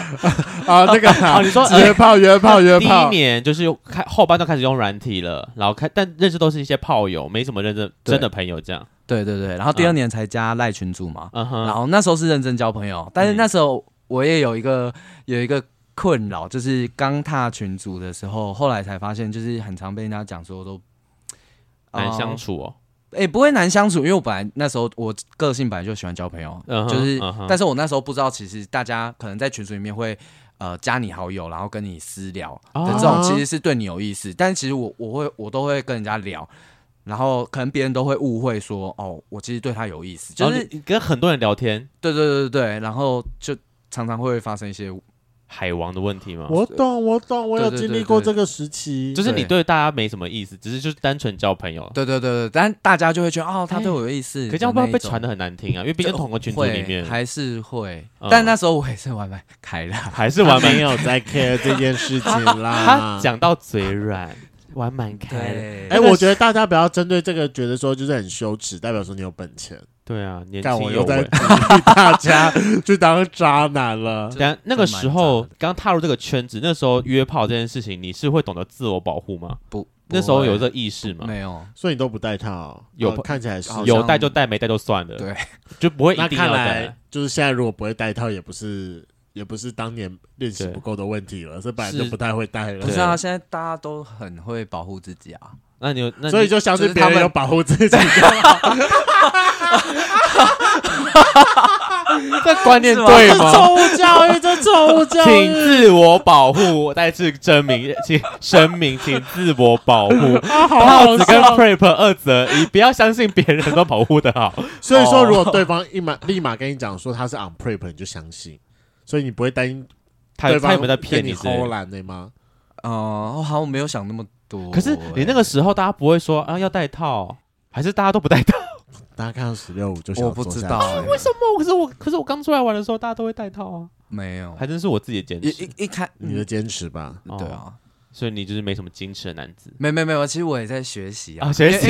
啊，那个啊 哦你说约炮约炮约炮第一炮，年就是用开后半段开始用软体了，然后开但认识都是一些炮友，没什么认真真的朋友这样。对对对，然后第二年才加赖群主嘛，嗯哼，然后那时候是认真交朋友，但是那时候我也有一个有一个困扰，就是刚踏群组的时候，后来才发现，就是很常被人家讲说都 难相呃处哦。哎、不会难相处，因为我本来那时候我个性本来就喜欢交朋友，就是，但是我那时候不知道，其实大家可能在群组里面会呃加你好友，然后跟你私聊的哦这种，其实是对你有意思，但其实我我会我都会跟人家聊，然后可能别人都会误会说，哦，我其实对他有意思，就是、跟很多人聊天，对对对对对，然后就常常会发生一些，海王的问题吗？我懂我懂，我有经历过这个时期。就是你对对大家没什么意思，只是就是单纯交朋友。对对对对，但大家就会觉得哦，他对我有意思，可这样会不会被传的的很难听啊？因为毕竟同个群组里面还是会，嗯但那时候我也是玩蛮开的，还是玩蛮有在 care 这件事情啦。他讲到嘴软，玩蛮开哎、我觉得大家不要针对这个觉得说就是很羞耻，代表说你有本钱。对啊，年但轻有为。我又在鼓励大家去当渣男了。等下那个时候刚踏入这个圈子，那时候约炮这件事情，你是会懂得自我保护吗？不，那时候有这这个意识吗？没有？所以你都不戴套，有哦看起来是好像有带就带，没带就算了。对，就不会一那定要看来带。就是现在如果不会戴套，也不是也不是当年练习对不够的问题了，是本来就是不太会戴了不。是啊，现在大家都很会保护自己啊。那你有那你所以就相信别人有保护自己就好。这观念对吗？错误教育，这错误教请育。自我保护，我再次声明，请声明，请自我保护。啊，好套子跟 prep 二择一，不要相信别人都保护的好。所以说，哦如果对方一马立马跟你讲说他是 on prep，你就相信，所以你不会担心对方他他有没有在骗你偷懒的吗？哦，好，我没有想那么多。可是你那个时候，大家不会说啊要戴套，还是大家都不戴套？大家看到十六五就想我不知道欸，为什么？可是我，可是我刚出来玩的时候，大家都会戴套啊，没有，还真是我自己的坚一持。一一开你的坚持吧。嗯对啊，所以你就是没什么矜持的男子没没没有，其实我也在学习啊，啊学习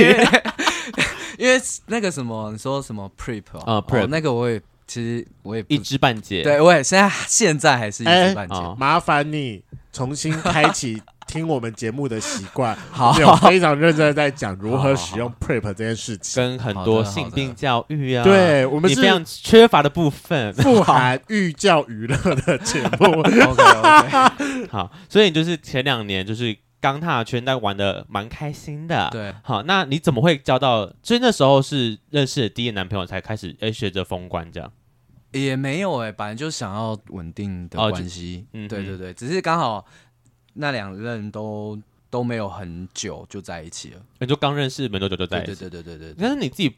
因为那个什么，你说什么 prep 哦啊，prep 哦那个我也其实我也一知半解。对，我也现在现在还是一知半解。哦麻烦你重新开启听我们节目的习惯。好有非常认真的在讲如何使用 prep 这件事情。跟很多性病教育啊，对我们是你非常缺乏的部分。富含寓教于乐的节目。OK OK，好，所以你就是前两年就是刚踏圈，但玩的蛮开心的。，对，好，那你怎么会交到？所以那时候是认识的第一个男朋友才开始哎学着封关这样。也没有哎、本来就想要稳定的哦关系。嗯哼对对对，只是刚好那两任都都没有很久就在一起了。你就刚认识没多久就在对一起。对对对对对，但是你自己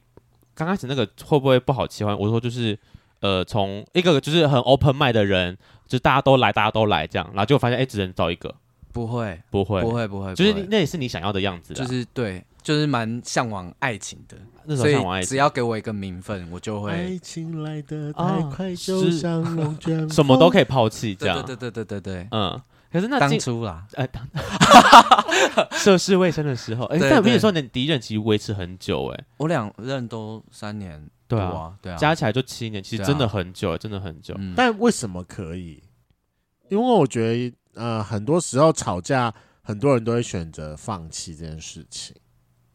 刚开始那个会不会不好切换？我说就是呃，从一个就是很 open mind 的人，就大家都来，大家都来这样，然后就发现哎，只能找一个。不会，不会，不会，不会，就是不会那也是你想要的样子啦，就是对，就是蛮向往爱情的。那时候所向往爱情，以只要给我一个名分，我就爱会情来得太哦快，就是像龙卷风，什么都可以抛弃这样。对对对对对对对。嗯，可是那当初啦，呃当 涉世未深的时候，哎，对但我跟你对。说，你第一任其实维持很久，哎，我两任都三年多对啊，啊，对啊，加起来就七年，其实真的很久，真的很久。嗯，但为什么可以？因为我觉得，呃，很多时候吵架，很多人都会选择放弃这件事情，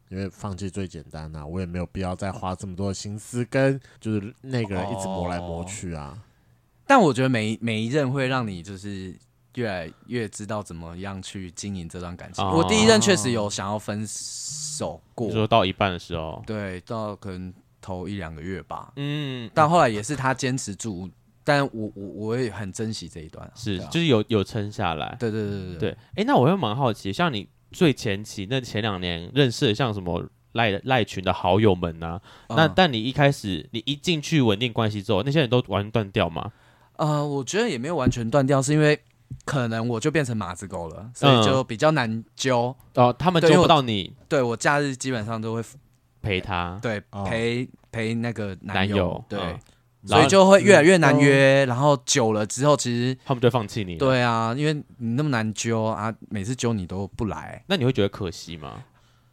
因为放弃最简单啊，我也没有必要再花这么多的心思跟就是那个人一直磨来磨去啊。但我觉得每一每一任会让你就是越来越知道怎么样去经营这段感情。哦。我第一任确实有想要分手过。你，说到一半的时候，对，到可能头一两个月吧，嗯，但后来也是他坚持住，但我我我也很珍惜这一段啊，是对啊。就是有有撑下来。对对对对对，哎，那我会蛮好奇，像你最前期那前两年认识的，像什么赖赖群的好友们啊，那嗯但你一开始你一进去稳定关系之后，那些人都完全断掉吗？呃，我觉得也没有完全断掉，是因为可能我就变成马子狗了，所以就比较难揪。哦，他们揪不到你对我假日基本上都会陪他，对哦陪陪那个男友男友，对，嗯所以就会越来越难约。然后久了之后，其实他们就放弃你。，对啊，因为你那么难揪啊，每次揪你都不来，那你会觉得可惜吗？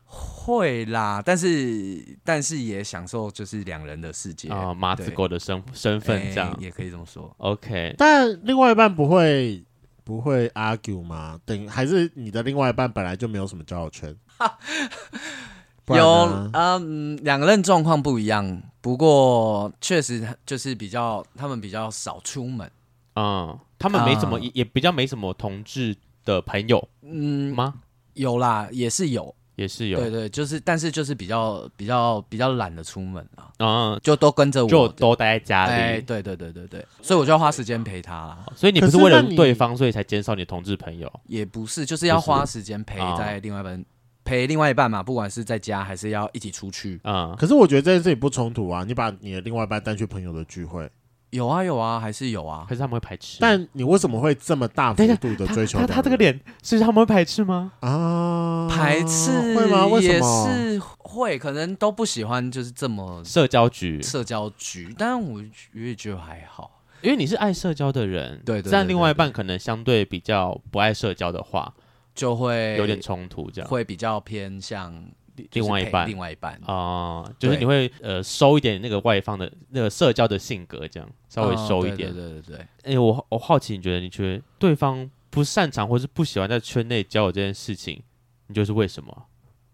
会啦。但是但是也享受就是两人的世界啊，马子狗的身身份哎这样。也可以这么说。OK，但另外一半不会不会 argue 吗？等还是你的另外一半本来就没有什么交友圈？有呢嗯，两个人状况不一样，不过确实就是比较他们比较少出门，嗯，他们没什么，也比较没什么同志的朋友嗯，吗？有啦，也是有，也是有，对对，就是但是就是比较比较比较懒得出门啊，嗯，就都跟着我，就都待在家哎，里。对对对对对，所以我就要花时间陪他啦，所以你不是为了对方，所以才减少你的同志朋友。也不是，就是要花时间陪啊。在另外一半陪另外一半嘛，不管是在家还是要一起出去，啊，可是我觉得这件事情不冲突啊。你把你的另外一半带去朋友的聚会，有啊有啊，还是有啊可，是他们会排斥。但你为什么会这么大幅度的追求他他他这个脸是他们会排斥吗？啊？排斥会吗？为什也么？是会，可能都不喜欢就是这么社交局，社交局，但我也觉得还好。因为你是爱社交的人，对对对但另外一半可能相对比较不爱社交的话，就会有点冲突，这样。会比较偏向另外一半另外一半啊、就是你会呃收一点那个外放的那个社交的性格，这样稍微嗯收一点。对对对对对，哎、我我好奇，你觉得你觉得对方不擅长或是不喜欢在圈内交友这件事情，你觉得是为什么？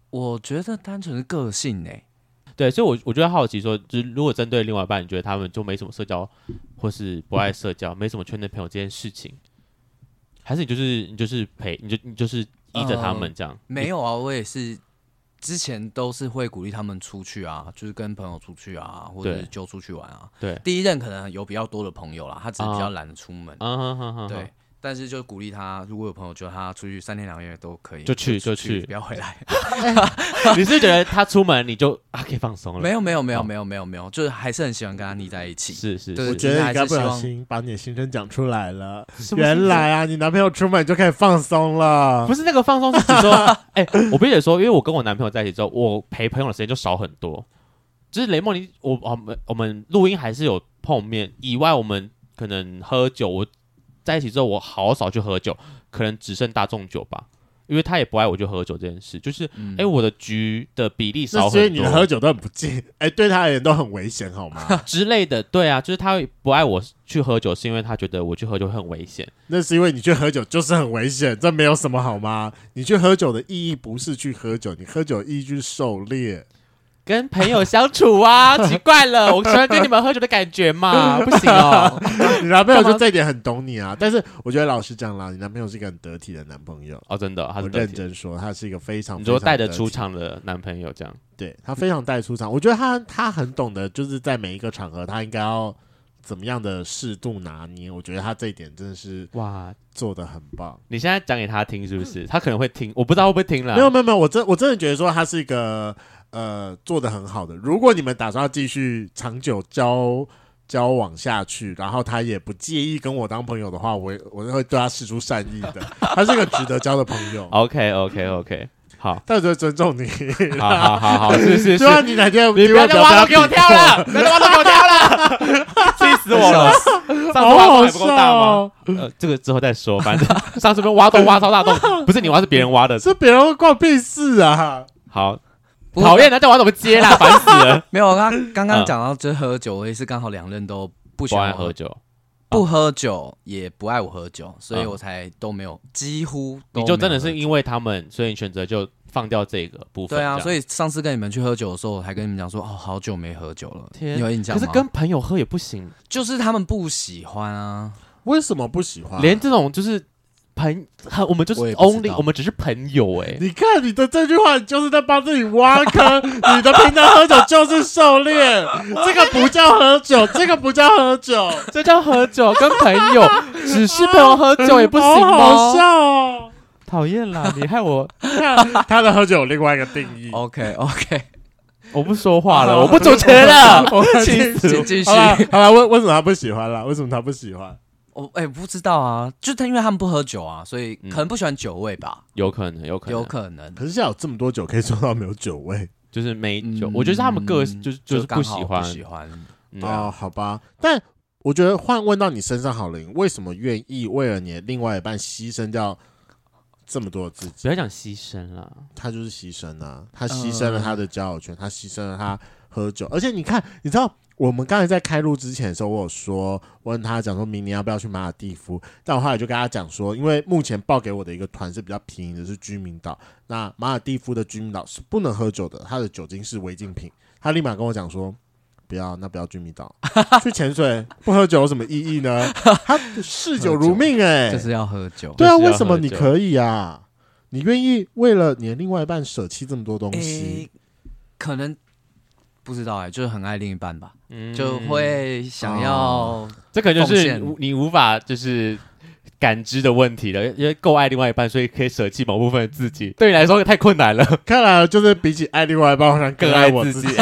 我觉得单纯是个性诶、对，所以我，我我觉得好奇说，就是如果针对另外一半，你觉得他们就没什么社交，或是不爱社交，没什么圈内朋友这件事情，还是你就是你就是陪，你就你就是依着他们这样？没有啊，我也是之前都是会鼓励他们出去啊，就是跟朋友出去啊，或者是就出去玩啊。对，第一任可能有比较多的朋友啦，他只是比较懒得出门。对，但是就鼓励他，如果有朋友觉得他出去三天两夜都可以，就去就就去不要回来。你是觉得他出门你就啊可以放松了？没有没有没有哦没有没有没有，就是还是很喜欢跟他腻在一起。是是是我觉得你刚不小心把你的心声讲出来了。是不是原来啊，你男朋友出门就可以放松了不。是那个放松，是指说，哎、我必须得说，因为我跟我男朋友在一起之后，我陪朋友的时间就少很多。就是雷梦，你我我们我们录音还是有碰面，以外我们可能喝酒。我在一起之后，我好少去喝酒，可能只剩大众酒吧，因为他也不爱我去喝酒这件事。就是，哎、嗯我的局的比例少那所以你的喝酒都很不敬，哎、对他而言都很危险，好吗？之类的。对啊，就是他不爱我去喝酒，是因为他觉得我去喝酒很危险。那是因为你去喝酒就是很危险，这没有什么好吗？你去喝酒的意义不是去喝酒，你喝酒的意义就是狩猎。跟朋友相处啊，奇怪了，我喜欢跟你们喝酒的感觉嘛，不行哦。你男朋友就这一点很懂你啊，但是我觉得老实讲啦，你男朋友是一个很得体的男朋友。哦，真的，他我是得体认真说，他是一个非常你说带着非常得出场的男朋友这样，对他非常带出场。我觉得他他很懂得，就是在每一个场合，他应该要怎么样的适度拿捏。我觉得他这一点真的是哇！做的很棒。你现在讲给他听是不是？他可能会听，我不知道会不会听了。没有没有没有，我真我真的觉得说他是一个呃做的很好的。如果你们打算要继续长久交交往下去，然后他也不介意跟我当朋友的话，我我会对他释出善意的。他是个值得交的朋友。OK OK OK，好，但是尊重你。好好好好，是是是，希望你哪天你不要再挖洞给我跳了，不要再挖洞给我跳了，气死我了！上次挖洞还不够大吗？呃，这个之后再说，反正上次被挖洞挖超大洞，不是你挖，是别人挖的，是别人会关我屁事啊！好。不讨厌，那叫我怎么接啦？烦死了！没有，刚 刚刚讲到就是喝酒，我也是刚好两任都不喜欢不爱喝酒，不喝酒也不爱我喝酒，所以我才都没有，几乎你就真的是因为他们，所以你选择就放掉这个部分。对啊，所以上次跟你们去喝酒的时候，我还跟你们讲说，哦，好久没喝酒了，天，有印象吗？可是跟朋友喝也不行，就是他们不喜欢啊。为什么不喜欢？连这种就是。朋，我们就是 only，我，我们只是朋友哎、欸。你看你的这句话，你就是在帮自己挖坑。你的平常喝酒就是狩猎，这个不叫喝酒，这个不叫喝酒，这叫喝酒。跟朋友 只是朋友喝酒也不行吗？好笑哦，讨厌啦！你害我他的喝酒有另外一个定义。OK OK，我不说话了，我不主持了，我气死！继续好了，为为什么他不喜欢了？为什么他不喜欢？我哎、欸，不知道啊，就他因为他们不喝酒啊，所以可能不喜欢酒味吧？嗯、有可能，有可能，有可能。可是现在有这么多酒可以做到没有酒味，就是没酒。嗯、我觉得是他们个性就是就是不喜欢，不喜欢。嗯、哦，好吧。但我觉得换问到你身上好了，你为什么愿意为了你的另外一半牺牲掉这么多的自己？不要讲牺牲了，他就是牺牲啊，他牺牲了他的交友圈，他牺牲了他喝酒，而且你看，你知道。我们刚才在开录之前的时候，我有说，问他讲说明年要不要去马尔蒂夫，但我后来就跟他讲说，因为目前报给我的一个团是比较便宜的，是居民岛。那马尔蒂夫的居民岛是不能喝酒的，它的酒精是违禁品。他立马跟我讲说，不要，那不要居民岛，去潜水不喝酒有什么意义呢？他嗜酒如命、欸，哎，就是要喝酒。对啊，为什么你可以啊？你愿意为了你的另外一半舍弃这么多东西？欸、可能。不知道哎、欸，就是很爱另一半吧，嗯、就会想要、哦。这可能就是你无法就是感知的问题了，因为够爱另外一半，所以可以舍弃某部分的自己。对你来说太困难了。看来就是比起爱另外一半，好像更爱我自己。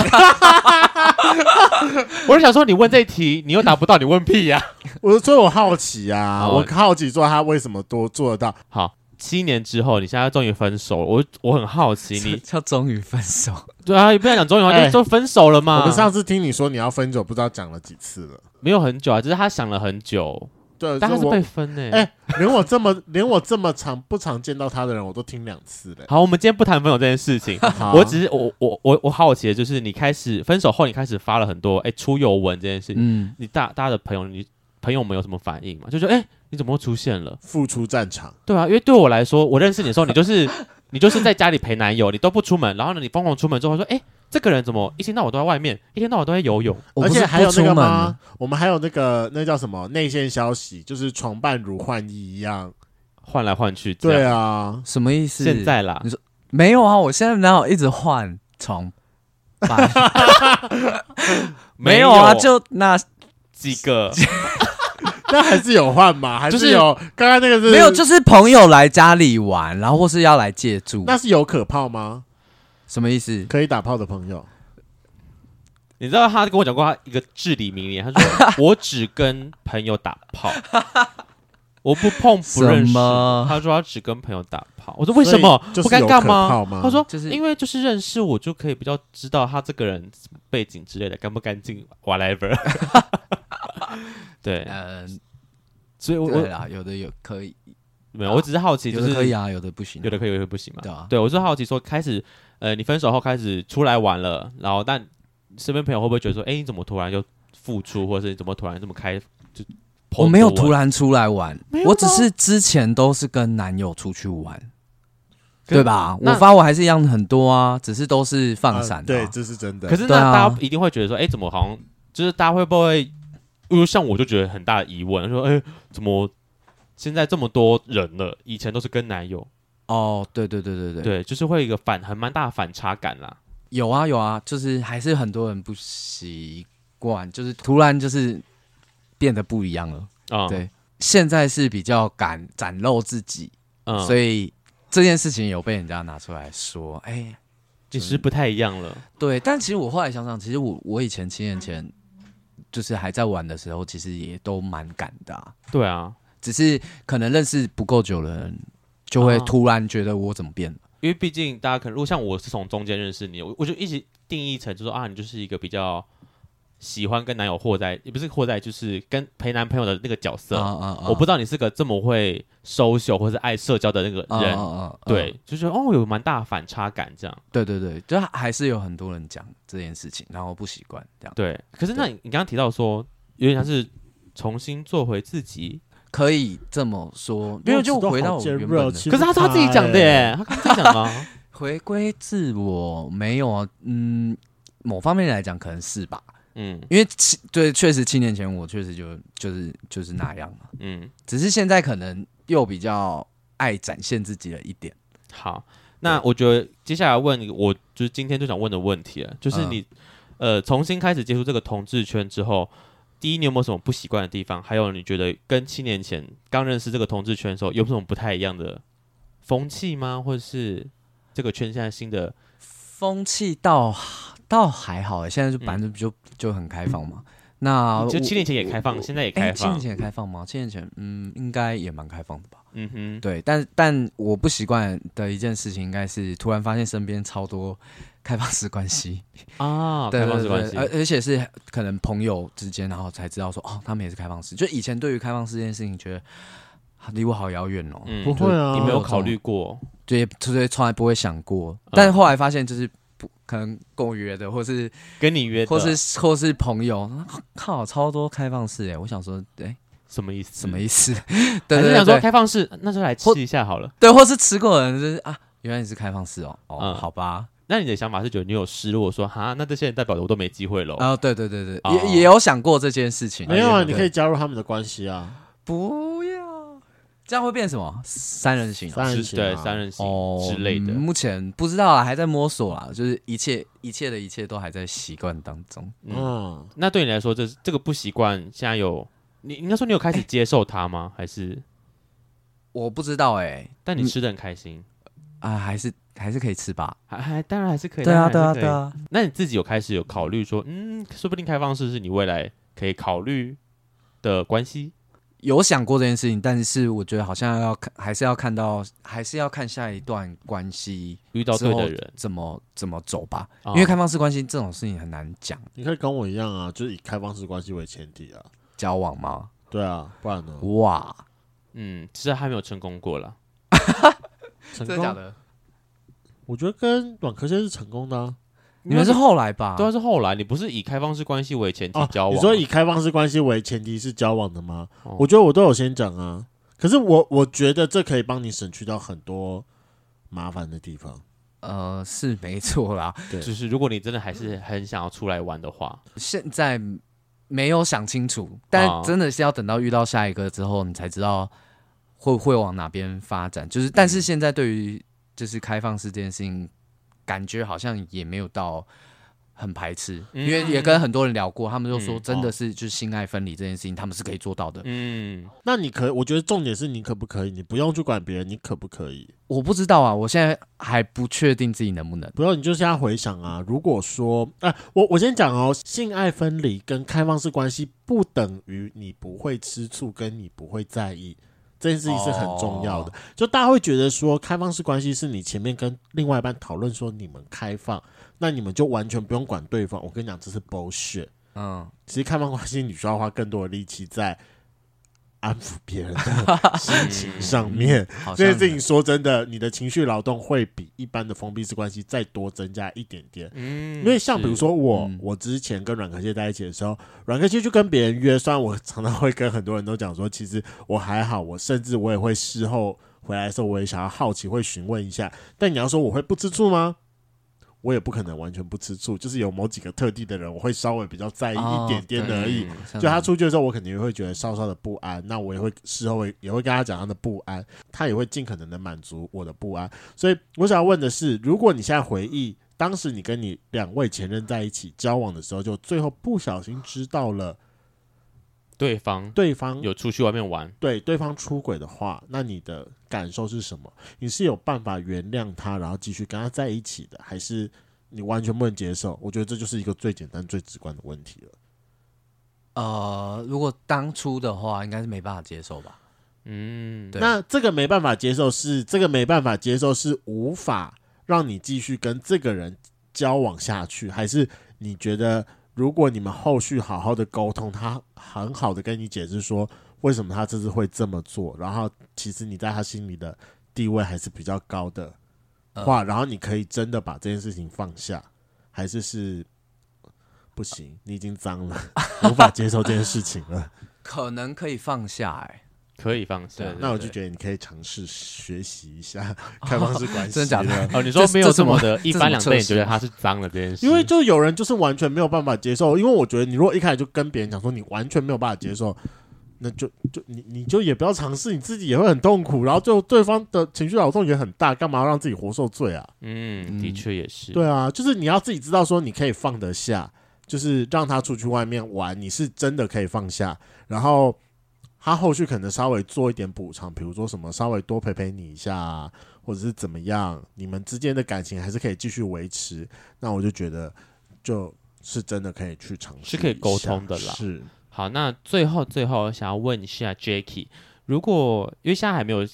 我是想说，你问这一题，你又答不到，你问屁呀、啊？我所以我好奇啊，哦、我好奇说他为什么都做得到。好。七年之后，你现在终于分手了，我我很好奇，你 叫终于分手？对啊，也不要讲终于，欸、就说分手了嘛。我们上次听你说你要分手，不知道讲了几次了，没有很久啊，只是他想了很久。对，但他是被分呢、欸。哎、欸，连我这么 连我这么常不常见到他的人，我都听两次了。好，我们今天不谈分手这件事情，我只是我我我我好奇的就是，你开始分手后，你开始发了很多哎、欸、出游文这件事情，嗯，你大大家的朋友，你朋友们有什么反应吗？就说哎。欸你怎么会出现了？复出战场。对啊，因为对我来说，我认识你的时候，你就是 你就是在家里陪男友，你都不出门。然后呢，你疯狂出门之后说：“哎，这个人怎么一天到晚都在外面，一天到晚都在游泳？”而且还有那个吗？我们还有那个那叫什么内线消息，就是床伴如换衣一样换来换去。对啊，什么意思？现在啦，你说没有啊？我现在男友一直换床 伴，没有啊？就那几个。那还是有换吗？还是有？刚刚那个是没有，就是朋友来家里玩，然后或是要来借住。那是有可炮吗？什么意思？可以打炮的朋友？你知道他跟我讲过他一个至理名言，他说：“ 我只跟朋友打炮，我不碰不认识。”他说他只跟朋友打炮。我说为什么？不尴尬吗？他说就是因为就是认识我就可以比较知道他这个人背景之类的干不干净，whatever。对，嗯，所以我对啊，有的有可以，没有，我只是好奇，就是可以啊，有的不行，有的可以，有的不行嘛。对啊，对我是好奇说，开始，呃，你分手后开始出来玩了，然后但身边朋友会不会觉得说，哎，你怎么突然就付出，或者是你怎么突然这么开？就我没有突然出来玩，我只是之前都是跟男友出去玩，对吧？我发我还是一样很多啊，只是都是放闪。对，这是真的。可是那大家一定会觉得说，哎，怎么好像就是大家会不会？因为像我就觉得很大的疑问，说哎，怎么现在这么多人了？以前都是跟男友哦，对对对对对，对，就是会有一个反，很蛮大的反差感啦。有啊有啊，就是还是很多人不习惯，就是突然就是变得不一样了。啊、嗯，对，现在是比较敢展露自己，嗯，所以这件事情有被人家拿出来说，哎，其实不太一样了。对，但其实我后来想想，其实我我以前七年前。就是还在玩的时候，其实也都蛮赶的、啊。对啊，只是可能认识不够久的人，就会突然觉得我怎么变了。啊、因为毕竟大家可能，如果像我是从中间认识你，我我就一直定义成就说啊，你就是一个比较。喜欢跟男友或在，也不是或在，就是跟陪男朋友的那个角色。Uh, uh, uh. 我不知道你是个这么会 social 或者爱社交的那个人。Uh, uh, uh, uh. 对，就觉得哦，有蛮大反差感这样。对对对，就还是有很多人讲这件事情，然后不习惯这样。对，可是那你你刚刚提到说，有点像是重新做回自己，可以这么说，因为就回到我原本的。可是他是他自己讲的耶，他刚才讲吗？回归自我没有啊，嗯，某方面来讲可能是吧。嗯，因为七对，确实七年前我确实就就是就是那样嘛。嗯，只是现在可能又比较爱展现自己了一点。好，那我觉得接下来问我就是今天就想问的问题了，就是你、嗯、呃重新开始接触这个同志圈之后，第一你有没有什么不习惯的地方？还有你觉得跟七年前刚认识这个同志圈的时候有什么不太一样的风气吗？或者是这个圈现在新的风气倒倒还好，现在就反正就。嗯就很开放嘛，那就七年前也开放，现在也开放。欸、七年前也开放吗？七年前，嗯，应该也蛮开放的吧。嗯哼，对，但但我不习惯的一件事情，应该是突然发现身边超多开放式关系啊，对，开放式关系，而而且是可能朋友之间，然后才知道说，哦，他们也是开放式。就以前对于开放式这件事情，觉得离我好遥远哦。不会啊，你没有考虑过，对，就是从来不会想过。但是后来发现，就是。不可能跟我约的，或是跟你约的，或是或是朋友，靠，超多开放式哎！我想说，哎，什么意思？什么意思？对，就想说开放式，那就来吃一下好了。对，或是吃过的人就是啊，原来你是开放式哦。哦，好吧。那你的想法是觉得你有失落，说哈，那这些人代表的我都没机会了。哦，对对对对，也也有想过这件事情。没有啊，你可以加入他们的关系啊。不要。这样会变什么？三人行，三人行，对，三人行之类的。目前不知道啊，还在摸索啊，就是一切一切的一切都还在习惯当中。嗯，那对你来说，这这个不习惯，现在有你应该说你有开始接受它吗？还是我不知道哎。但你吃的很开心啊，还是还是可以吃吧？还还当然还是可以。对啊，对啊，对啊。那你自己有开始有考虑说，嗯，说不定开放式是你未来可以考虑的关系。有想过这件事情，但是我觉得好像要看，还是要看到，还是要看下一段关系遇到对的人怎么怎么走吧。哦、因为开放式关系这种事情很难讲。你可以跟我一样啊，就是以开放式关系为前提啊，交往吗？对啊，不然呢？哇，嗯，其实还没有成功过了。成功？真的假的？我觉得跟软壳蟹是成功的啊。你们是后来吧？对，是后来。你不是以开放式关系为前提交往？你说以开放式关系为前提是交往的吗？我觉得我都有先讲啊。可是我我觉得这可以帮你省去到很多麻烦的地方。呃，是没错啦。对，就是如果你真的还是很想要出来玩的话，现在没有想清楚，但真的是要等到遇到下一个之后，你才知道会会往哪边发展。就是，但是现在对于就是开放式这件事情。感觉好像也没有到很排斥，嗯、因为也跟很多人聊过，他们就说真的是就是性爱分离这件事情，他们是可以做到的。嗯，那你可，我觉得重点是你可不可以，你不用去管别人，你可不可以？我不知道啊，我现在还不确定自己能不能。不用，你就现在回想啊，如果说，哎、啊，我我先讲哦，性爱分离跟开放式关系不等于你不会吃醋，跟你不会在意。这件事情是很重要的，就大家会觉得说，开放式关系是你前面跟另外一半讨论说你们开放，那你们就完全不用管对方。我跟你讲，这是 bullshit。嗯，其实开放关系你需要花更多的力气在。安抚别人的 心情上面，这件事情说真的，你的情绪劳动会比一般的封闭式关系再多增加一点点。嗯，因为像比如说我，嗯、我之前跟软壳蟹在一起的时候，软壳蟹就跟别人约，虽然我常常会跟很多人都讲说，其实我还好，我甚至我也会事后回来的时候，我也想要好奇，会询问一下。但你要说我会不吃醋吗？我也不可能完全不吃醋，就是有某几个特定的人，我会稍微比较在意一点点的而已。哦、就他出去的时候，我肯定会觉得稍稍的不安，那我也会事后也会跟他讲他的不安，他也会尽可能的满足我的不安。所以我想要问的是，如果你现在回忆当时你跟你两位前任在一起交往的时候，就最后不小心知道了。对方对方有出去外面玩，对对方出轨的话，那你的感受是什么？你是有办法原谅他，然后继续跟他在一起的，还是你完全不能接受？我觉得这就是一个最简单、最直观的问题了。呃，如果当初的话，应该是没办法接受吧。嗯，对那这个没办法接受是这个没办法接受是无法让你继续跟这个人交往下去，还是你觉得如果你们后续好好的沟通，他很好的跟你解释说为什么他这次会这么做，然后其实你在他心里的地位还是比较高的话，然后你可以真的把这件事情放下，还是是不行，你已经脏了，无法接受这件事情了，可能可以放下、欸，哎。可以放下，那我就觉得你可以尝试学习一下 开放式关系。真的假的？哦，你说没有这么的一翻两瞪，你觉得他是脏的这件事？因为就有人就是完全没有办法接受。因为我觉得你如果一开始就跟别人讲说你完全没有办法接受，那就就你你就也不要尝试，你自己也会很痛苦，然后最后对方的情绪劳动也很大，干嘛要让自己活受罪啊？嗯，的确也是。对啊，就是你要自己知道说你可以放得下，就是让他出去外面玩，你是真的可以放下，然后。他后续可能稍微做一点补偿，比如说什么稍微多陪陪你一下啊，或者是怎么样，你们之间的感情还是可以继续维持。那我就觉得，就是真的可以去尝试，是可以沟通的啦。是。好，那最后最后想要问一下 Jacky，如果因为现在还没有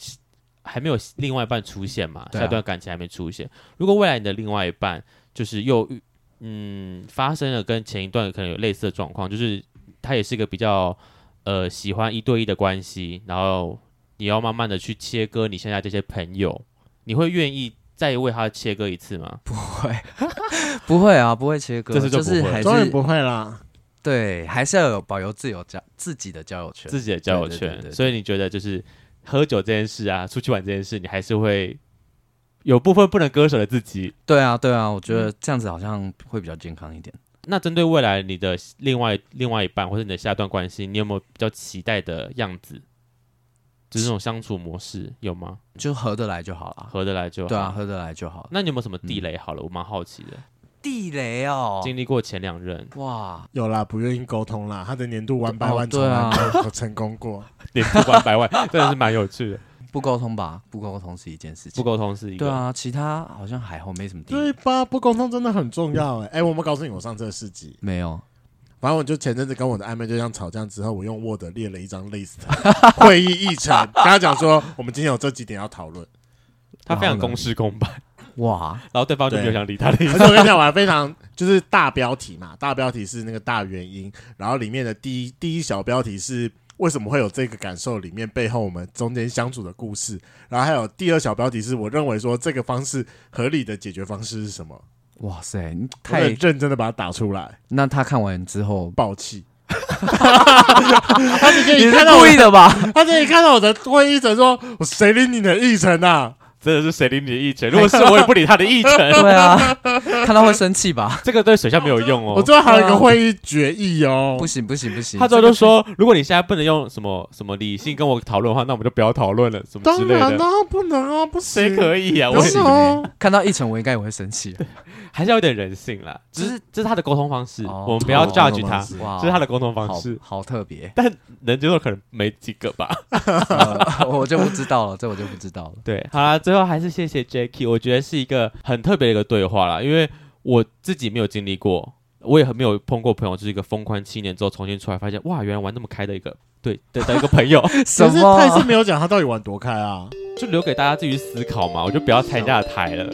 还没有另外一半出现嘛，下段感情还没出现，如果未来你的另外一半就是又嗯发生了跟前一段可能有类似的状况，就是他也是一个比较。呃，喜欢一对一的关系，然后你要慢慢的去切割你现在这些朋友，你会愿意再为他切割一次吗？不会，不会啊，不会切割，这就不会就是还是当然不会啦。对，还是要有保留自由交自己的交友圈，自己的交友权。所以你觉得就是喝酒这件事啊，出去玩这件事，你还是会有部分不能割舍的自己？对啊，对啊，我觉得这样子好像会比较健康一点。那针对未来你的另外另外一半或者你的下一段关系，你有没有比较期待的样子？就是这种相处模式有吗？就合得来就好了，合得来就好。对啊，合得来就好。那你有没有什么地雷？好了，嗯、我蛮好奇的。地雷哦，经历过前两任哇，有啦，不愿意沟通啦。他的年度玩百万从来没有成功过，年度玩百万真的是蛮有趣的。不沟通吧，不沟通是一件事情。不沟通是一个。对啊，其他好像还好，没什么。对吧？不沟通真的很重要哎、欸。哎、欸，我们告诉你，我上这个事迹没有。反正我就前阵子跟我的暧昧对象吵架之后，我用 Word 列了一张 list 会议议程，跟他讲说我们今天有这几点要讨论。他非常公事公办哇，然后对方就没有想理他的意思。而且我跟你讲，我还非常就是大标题嘛，大标题是那个大原因，然后里面的第一第一小标题是。为什么会有这个感受？里面背后我们中间相处的故事，然后还有第二小标题是我认为说这个方式合理的解决方式是什么？哇塞，你太认真的把它打出来。那他看完之后爆气，他直接看到故意的吧？他直接看到我的会议程，说我谁理你的议程啊？真的是谁理你的议程？如果是我也不理他的议程。对啊，看到会生气吧？这个对水象没有用哦。我最后还有一个会议决议哦。不行不行不行。他最后就说，如果你现在不能用什么什么理性跟我讨论的话，那我们就不要讨论了，什么之类的。当然啊，不能啊，不行。谁可以啊？我行。看到议程，我应该也会生气。还是要有点人性啦。只是这是他的沟通方式，我们不要 judge 他。这是他的沟通方式，好特别。但能接受可能没几个吧。我就不知道了，这我就不知道了。对，好啦，最后还是谢谢。Jacky，我觉得是一个很特别的一个对话啦，因为我自己没有经历过，我也很没有碰过朋友，就是一个封关七年之后重新出来，发现哇，原来玩那么开的一个对的的一个朋友。什么？他也是没有讲他到底玩多开啊，就留给大家自己思考嘛，我就不要踩人家的台了。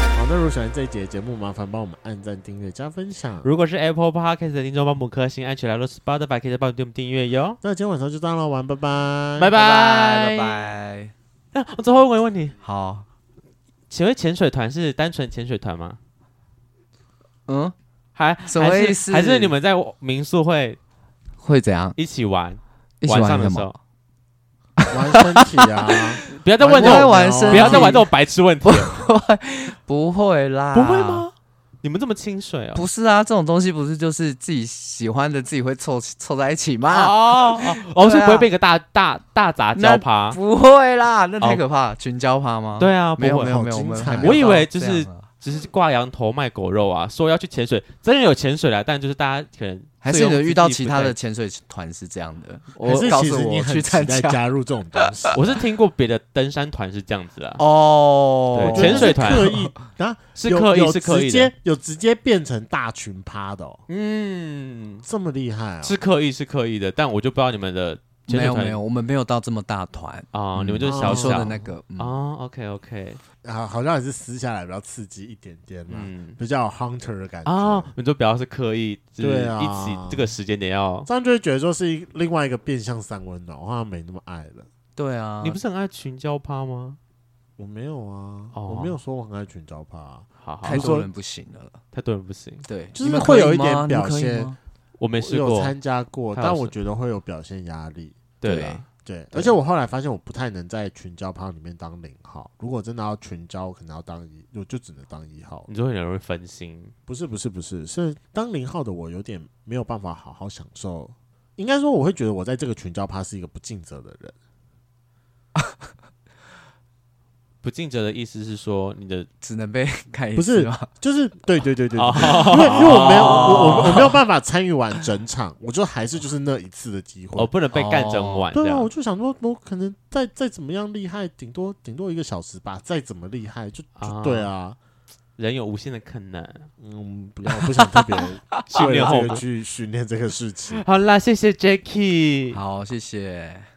那如果喜欢这一节节目，麻烦帮我们按赞、订阅、加分享。如果是 Apple Podcast 的听众，帮们颗星按起来了，Spotify 可以帮我们订阅哟。那今天晚上就这样了，玩，拜拜，拜拜，拜拜。那我最后问一个问题，好，请问潜水团是单纯潜水团吗？嗯，还什么意思？还是你们在民宿会会怎样一起玩？一起玩晚上的时候。玩身体啊！不要再问这种，不要再玩这种白痴问题。不会，不会啦，不会吗？你们这么清水啊？不是啊，这种东西不是就是自己喜欢的自己会凑凑在一起吗？哦哦，哦，是不会变个大大大杂交趴？不会啦，那太可怕，群交趴吗？对啊，没有没有没有，我以为就是。只是挂羊头卖狗肉啊！说要去潜水，真的有潜水啦，但就是大家可能还是有遇到其他的潜水团是这样的。我是告诉我去参加加入这种东西。我是听过别的登山团是这样子啊。哦，对，潜水团刻意啊，是刻意是刻意直接，有直接变成大群趴的。嗯，这么厉害啊！是刻意是刻意的，但我就不知道你们的。没有没有，我们没有到这么大团。啊，你们就是小小的那个哦 OK OK，好，好像也是撕下来比较刺激一点点嘛，比较有 hunter 的感觉。啊。你就比较是刻意，对啊，一起这个时间点要这样就会觉得说是另外一个变相三温暖，我好像没那么爱了。对啊，你不是很爱群交趴吗？我没有啊，我没有说我很爱群交趴，好，太多人不行了，太多人不行，对，就是会有一点表现。我没试过，参加过，但我觉得会有表现压力。对。对，而且我后来发现我不太能在群交趴里面当零号。如果真的要群交，我可能要当一，我就只能当一号。你就会很容易分心。不是不是不是，是当零号的我有点没有办法好好享受。应该说，我会觉得我在这个群交趴是一个不尽责的人。不尽责的意思是说，你的 只能被 看一次，不是，就是对对对对，对，因为因为我没有我我我没有办法参与完整场，我就还是就是那一次的机会，哦，不能被干整晚。对啊，我就想说，我可能再再怎么样厉害，顶多顶多一个小时吧，再怎么厉害，就就对啊，人有无限的可能。嗯，不要，我不想特别训练后去训练这个事情。好啦，谢谢 Jacky，好，谢谢。